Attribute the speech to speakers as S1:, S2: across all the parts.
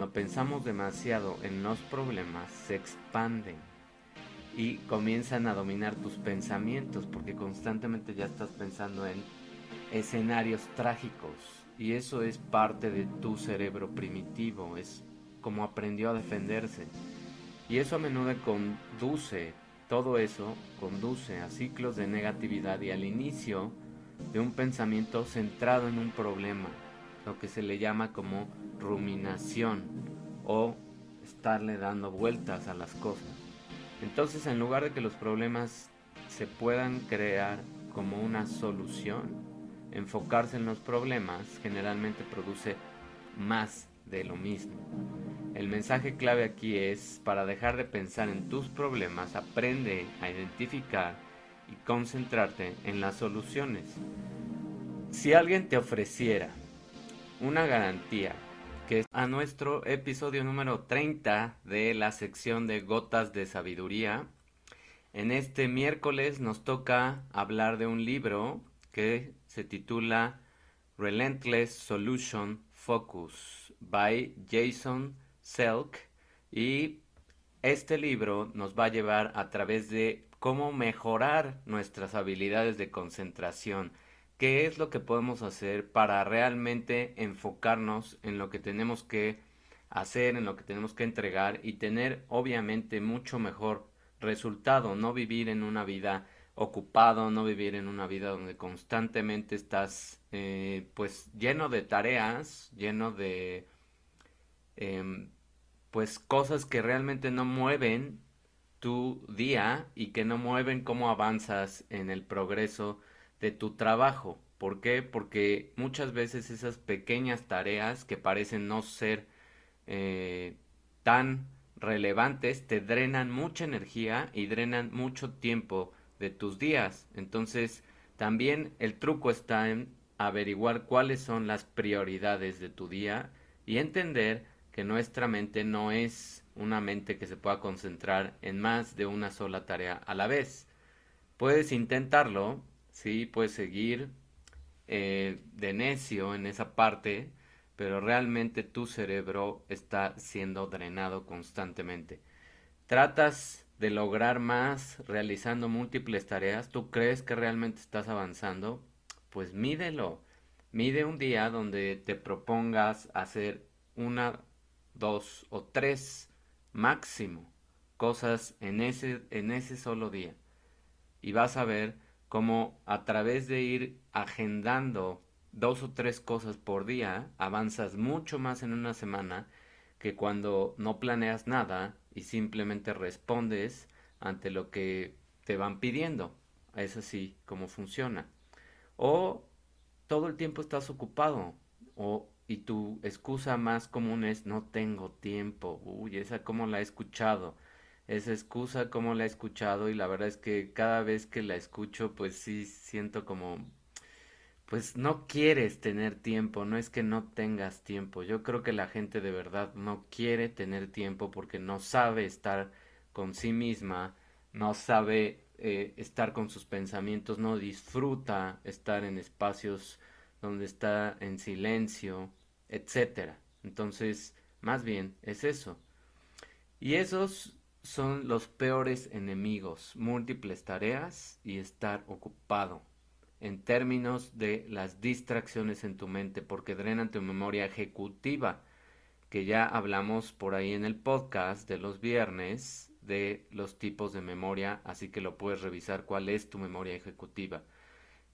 S1: cuando pensamos demasiado en los problemas se expanden y comienzan a dominar tus pensamientos porque constantemente ya estás pensando en escenarios trágicos y eso es parte de tu cerebro primitivo, es como aprendió a defenderse. Y eso a menudo conduce, todo eso conduce a ciclos de negatividad y al inicio de un pensamiento centrado en un problema, lo que se le llama como ruminación o estarle dando vueltas a las cosas. Entonces, en lugar de que los problemas se puedan crear como una solución, enfocarse en los problemas generalmente produce más de lo mismo. El mensaje clave aquí es, para dejar de pensar en tus problemas, aprende a identificar y concentrarte en las soluciones. Si alguien te ofreciera una garantía que a nuestro episodio número 30 de la sección de Gotas de Sabiduría, en este miércoles nos toca hablar de un libro que se titula Relentless Solution Focus by Jason Selk. Y este libro nos va a llevar a través de cómo mejorar nuestras habilidades de concentración, qué es lo que podemos hacer para realmente enfocarnos en lo que tenemos que hacer, en lo que tenemos que entregar y tener obviamente mucho mejor resultado, no vivir en una vida ocupado, no vivir en una vida donde constantemente estás eh, pues lleno de tareas, lleno de em, pues cosas que realmente no mueven tu día y que no mueven cómo avanzas en el progreso de tu trabajo. ¿Por qué? Porque muchas veces esas pequeñas tareas que parecen no ser eh, tan relevantes te drenan mucha energía y drenan mucho tiempo de tus días. Entonces, también el truco está en averiguar cuáles son las prioridades de tu día y entender que nuestra mente no es una mente que se pueda concentrar en más de una sola tarea a la vez. Puedes intentarlo, Sí, puedes seguir eh, de necio en esa parte, pero realmente tu cerebro está siendo drenado constantemente. Tratas de lograr más realizando múltiples tareas, ¿tú crees que realmente estás avanzando? Pues mídelo. Mide un día donde te propongas hacer una, dos o tres máximo cosas en ese, en ese solo día. Y vas a ver como a través de ir agendando dos o tres cosas por día, avanzas mucho más en una semana que cuando no planeas nada y simplemente respondes ante lo que te van pidiendo. Es así como funciona. O todo el tiempo estás ocupado o y tu excusa más común es no tengo tiempo. Uy, esa como la he escuchado esa excusa, como la he escuchado y la verdad es que cada vez que la escucho pues sí siento como pues no quieres tener tiempo, no es que no tengas tiempo. Yo creo que la gente de verdad no quiere tener tiempo porque no sabe estar con sí misma, no sabe eh, estar con sus pensamientos, no disfruta estar en espacios donde está en silencio, etcétera. Entonces, más bien es eso. Y esos son los peores enemigos, múltiples tareas y estar ocupado en términos de las distracciones en tu mente porque drenan tu memoria ejecutiva, que ya hablamos por ahí en el podcast de los viernes de los tipos de memoria, así que lo puedes revisar cuál es tu memoria ejecutiva.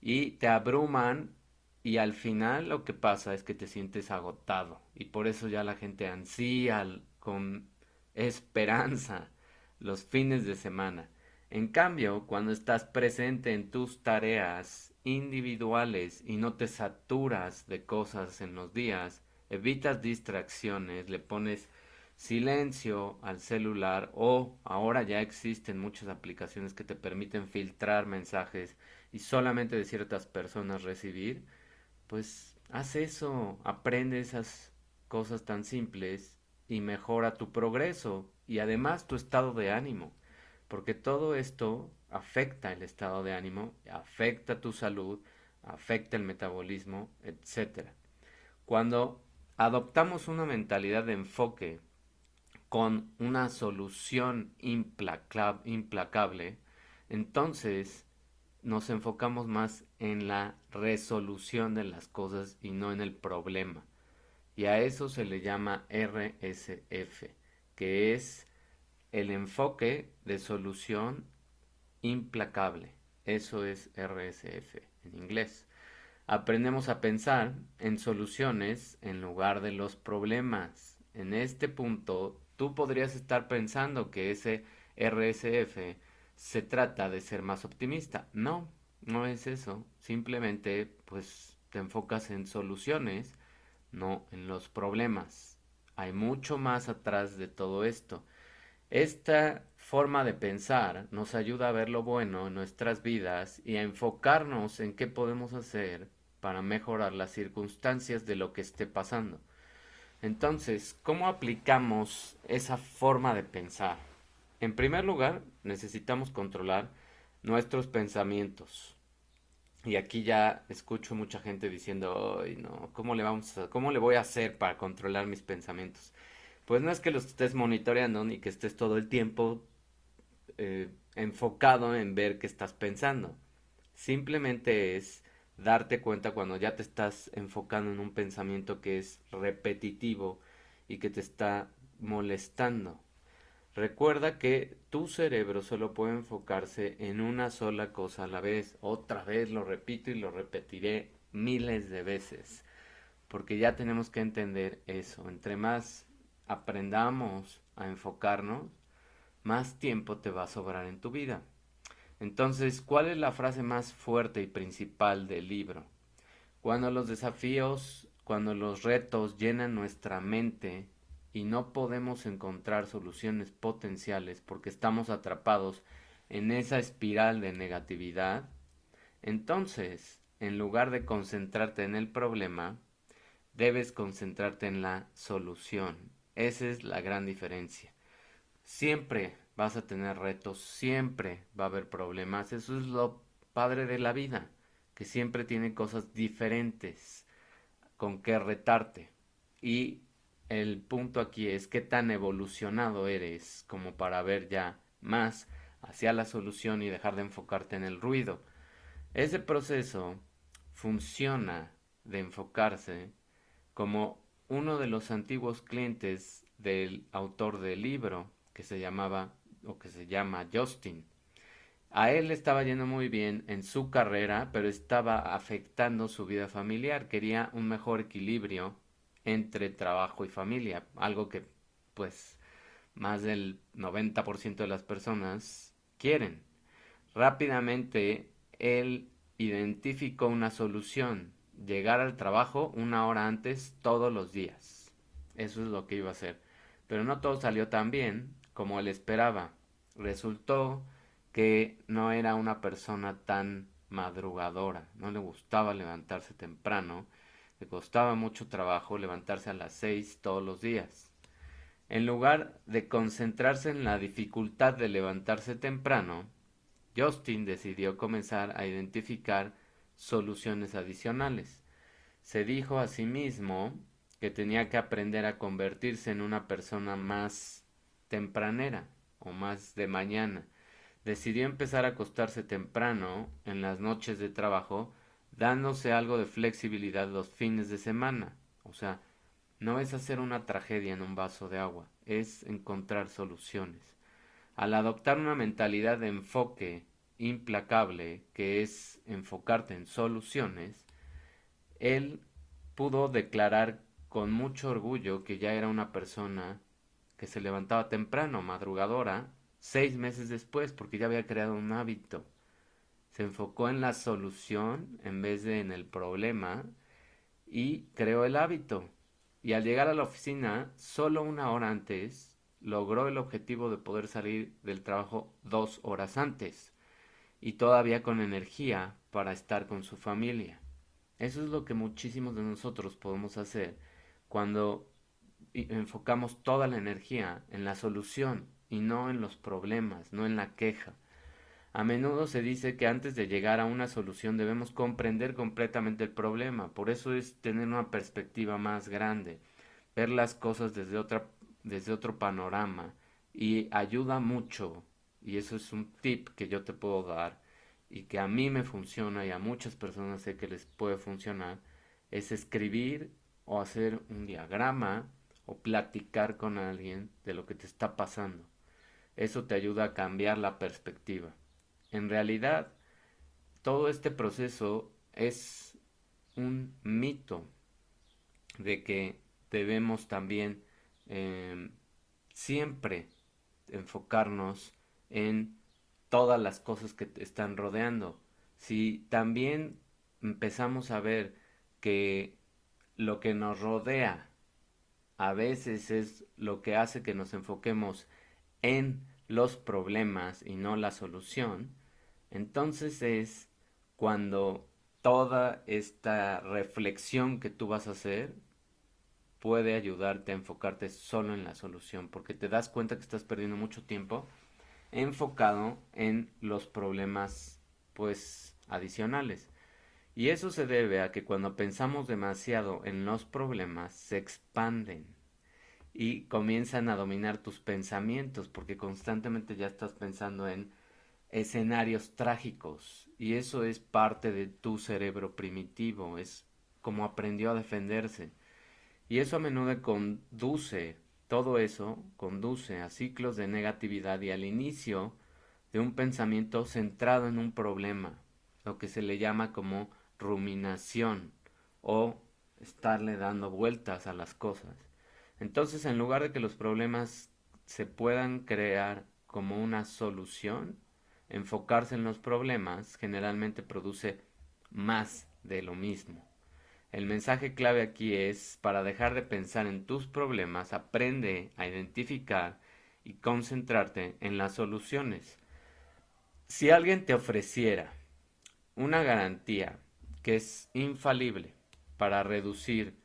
S1: Y te abruman y al final lo que pasa es que te sientes agotado y por eso ya la gente ansía con esperanza los fines de semana. En cambio, cuando estás presente en tus tareas individuales y no te saturas de cosas en los días, evitas distracciones, le pones silencio al celular o ahora ya existen muchas aplicaciones que te permiten filtrar mensajes y solamente de ciertas personas recibir, pues haz eso, aprende esas cosas tan simples y mejora tu progreso y además tu estado de ánimo, porque todo esto afecta el estado de ánimo, afecta tu salud, afecta el metabolismo, etc. Cuando adoptamos una mentalidad de enfoque con una solución implacable, entonces nos enfocamos más en la resolución de las cosas y no en el problema. Y a eso se le llama RSF, que es el enfoque de solución implacable. Eso es RSF en inglés. Aprendemos a pensar en soluciones en lugar de los problemas. En este punto, tú podrías estar pensando que ese RSF se trata de ser más optimista. No, no es eso. Simplemente, pues, te enfocas en soluciones, no en los problemas. Hay mucho más atrás de todo esto. Esta forma de pensar nos ayuda a ver lo bueno en nuestras vidas y a enfocarnos en qué podemos hacer para mejorar las circunstancias de lo que esté pasando. Entonces, ¿cómo aplicamos esa forma de pensar? En primer lugar, necesitamos controlar nuestros pensamientos. Y aquí ya escucho mucha gente diciendo, Ay, no, ¿cómo le, vamos a, ¿cómo le voy a hacer para controlar mis pensamientos? Pues no es que los estés monitoreando ni que estés todo el tiempo eh, enfocado en ver qué estás pensando. Simplemente es darte cuenta cuando ya te estás enfocando en un pensamiento que es repetitivo y que te está molestando. Recuerda que tu cerebro solo puede enfocarse en una sola cosa a la vez. Otra vez lo repito y lo repetiré miles de veces. Porque ya tenemos que entender eso. Entre más aprendamos a enfocarnos, más tiempo te va a sobrar en tu vida. Entonces, ¿cuál es la frase más fuerte y principal del libro? Cuando los desafíos, cuando los retos llenan nuestra mente y no podemos encontrar soluciones potenciales porque estamos atrapados en esa espiral de negatividad, entonces, en lugar de concentrarte en el problema, debes concentrarte en la solución. Esa es la gran diferencia. Siempre vas a tener retos, siempre va a haber problemas. Eso es lo padre de la vida, que siempre tiene cosas diferentes con que retarte. Y el punto aquí es qué tan evolucionado eres como para ver ya más hacia la solución y dejar de enfocarte en el ruido. Ese proceso funciona de enfocarse como uno de los antiguos clientes del autor del libro que se llamaba o que se llama Justin. A él le estaba yendo muy bien en su carrera, pero estaba afectando su vida familiar. Quería un mejor equilibrio entre trabajo y familia, algo que pues más del 90% de las personas quieren. Rápidamente él identificó una solución, llegar al trabajo una hora antes todos los días. Eso es lo que iba a hacer. Pero no todo salió tan bien como él esperaba. Resultó que no era una persona tan madrugadora, no le gustaba levantarse temprano, le costaba mucho trabajo levantarse a las seis todos los días. En lugar de concentrarse en la dificultad de levantarse temprano, Justin decidió comenzar a identificar soluciones adicionales. Se dijo a sí mismo que tenía que aprender a convertirse en una persona más tempranera o más de mañana. Decidió empezar a acostarse temprano en las noches de trabajo, dándose algo de flexibilidad los fines de semana. O sea, no es hacer una tragedia en un vaso de agua, es encontrar soluciones. Al adoptar una mentalidad de enfoque implacable, que es enfocarte en soluciones, él pudo declarar con mucho orgullo que ya era una persona que se levantaba temprano, madrugadora, seis meses después, porque ya había creado un hábito. Se enfocó en la solución en vez de en el problema y creó el hábito. Y al llegar a la oficina, solo una hora antes, logró el objetivo de poder salir del trabajo dos horas antes y todavía con energía para estar con su familia. Eso es lo que muchísimos de nosotros podemos hacer cuando enfocamos toda la energía en la solución y no en los problemas, no en la queja. A menudo se dice que antes de llegar a una solución debemos comprender completamente el problema, por eso es tener una perspectiva más grande, ver las cosas desde, otra, desde otro panorama y ayuda mucho, y eso es un tip que yo te puedo dar y que a mí me funciona y a muchas personas sé que les puede funcionar, es escribir o hacer un diagrama o platicar con alguien de lo que te está pasando. Eso te ayuda a cambiar la perspectiva. En realidad, todo este proceso es un mito de que debemos también em, siempre enfocarnos en todas las cosas que te están rodeando. Si también empezamos a ver que lo que nos rodea a veces es lo que hace que nos enfoquemos en los problemas y no la solución, entonces es cuando toda esta reflexión que tú vas a hacer puede ayudarte a enfocarte solo en la solución, porque te das cuenta que estás perdiendo mucho tiempo enfocado en los problemas pues adicionales. Y eso se debe a que cuando pensamos demasiado en los problemas se expanden y comienzan a dominar tus pensamientos porque constantemente ya estás pensando en escenarios trágicos y eso es parte de tu cerebro primitivo, es como aprendió a defenderse. Y eso a menudo conduce, todo eso conduce a ciclos de negatividad y al inicio de un pensamiento centrado en un problema, lo que se le llama como ruminación o estarle dando vueltas a las cosas. Entonces, en lugar de que los problemas se puedan crear como una solución, enfocarse en los problemas generalmente produce más de lo mismo. El mensaje clave aquí es, para dejar de pensar en tus problemas, aprende a identificar y concentrarte en las soluciones. Si alguien te ofreciera una garantía que es infalible para reducir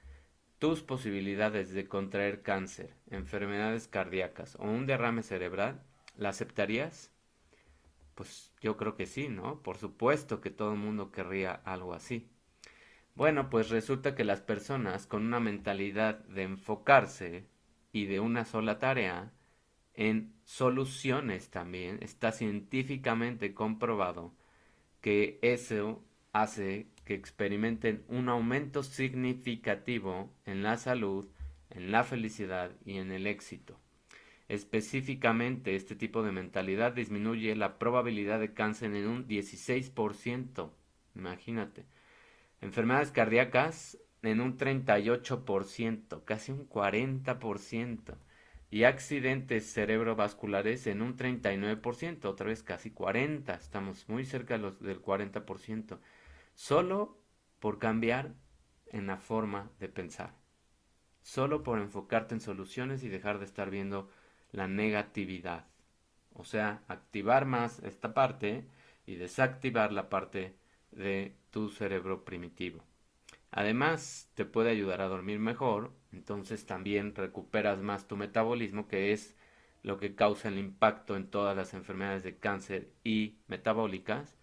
S1: tus posibilidades de contraer cáncer, enfermedades cardíacas o un derrame cerebral, ¿la aceptarías? Pues yo creo que sí, ¿no? Por supuesto que todo el mundo querría algo así. Bueno, pues resulta que las personas con una mentalidad de enfocarse y de una sola tarea en soluciones también, está científicamente comprobado que eso hace que experimenten un aumento significativo en la salud, en la felicidad y en el éxito. Específicamente, este tipo de mentalidad disminuye la probabilidad de cáncer en un 16%. Imagínate. Enfermedades cardíacas en un 38%, casi un 40%. Y accidentes cerebrovasculares en un 39%, otra vez casi 40%. Estamos muy cerca los, del 40%. Solo por cambiar en la forma de pensar. Solo por enfocarte en soluciones y dejar de estar viendo la negatividad. O sea, activar más esta parte y desactivar la parte de tu cerebro primitivo. Además, te puede ayudar a dormir mejor, entonces también recuperas más tu metabolismo, que es lo que causa el impacto en todas las enfermedades de cáncer y metabólicas,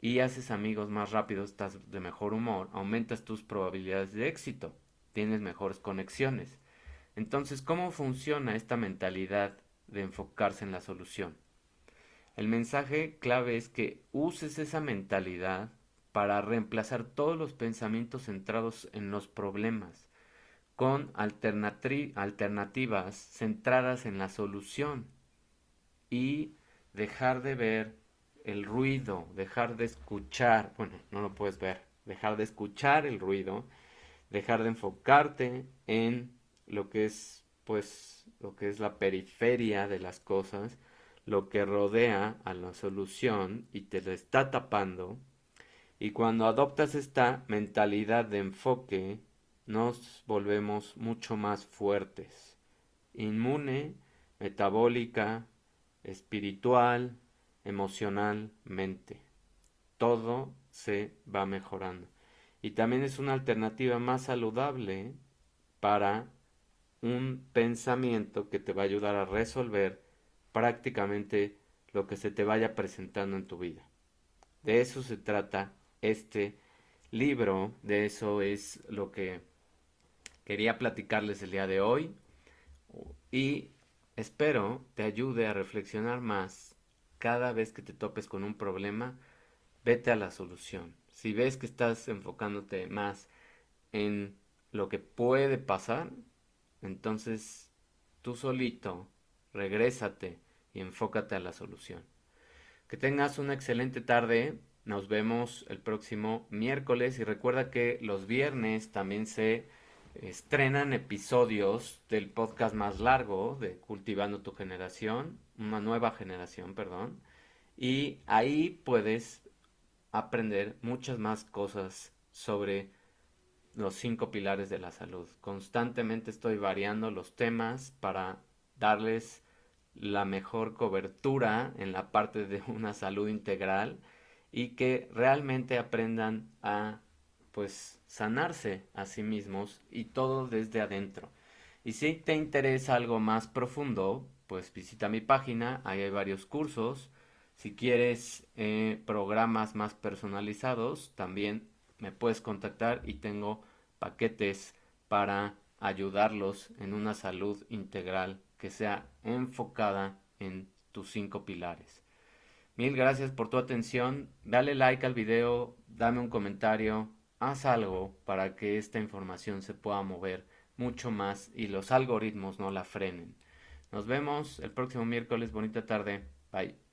S1: y haces amigos más rápido, estás de mejor humor, aumentas tus probabilidades de éxito, tienes mejores conexiones. Entonces, ¿cómo funciona esta mentalidad de enfocarse en la solución? El mensaje clave es que uses esa mentalidad para reemplazar todos los pensamientos centrados en los problemas con alternativas centradas en la solución y dejar de ver el ruido, dejar de escuchar, bueno, no lo puedes ver, dejar de escuchar el ruido, dejar de enfocarte en lo que es pues lo que es la periferia de las cosas lo que rodea a la solución y te lo está tapando. Y cuando adoptas esta mentalidad de enfoque, nos volvemos mucho más fuertes, inmune, metabólica, espiritual, emocionalmente. Todo se va mejorando. Y también es una alternativa más saludable para un pensamiento que te va a ayudar a resolver prácticamente lo que se te vaya presentando en tu vida. De eso se trata este libro, de eso es lo que quería platicarles el día de hoy y espero te ayude a reflexionar más cada vez que te topes con un problema, vete a la solución. Si ves que estás enfocándote más en lo que puede pasar, entonces tú solito regrésate y enfócate a la solución. Que tengas una excelente tarde. Nos vemos el próximo miércoles y recuerda que los viernes también se estrenan episodios del podcast más largo de Cultivando tu generación, una nueva generación, perdón. Y ahí puedes aprender muchas más cosas sobre los cinco pilares de la salud. Constantemente estoy variando los temas para darles la mejor cobertura en la parte de una salud integral y que realmente aprendan a pues sanarse a sí mismos y todo desde adentro. Y si te interesa algo más profundo, pues visita mi página, ahí hay varios cursos. Si quieres eh, programas más personalizados, también me puedes contactar y tengo paquetes para ayudarlos en una salud integral que sea enfocada en tus cinco pilares. Mil gracias por tu atención. Dale like al video, dame un comentario, haz algo para que esta información se pueda mover mucho más y los algoritmos no la frenen. Nos vemos el próximo miércoles. Bonita tarde. Bye.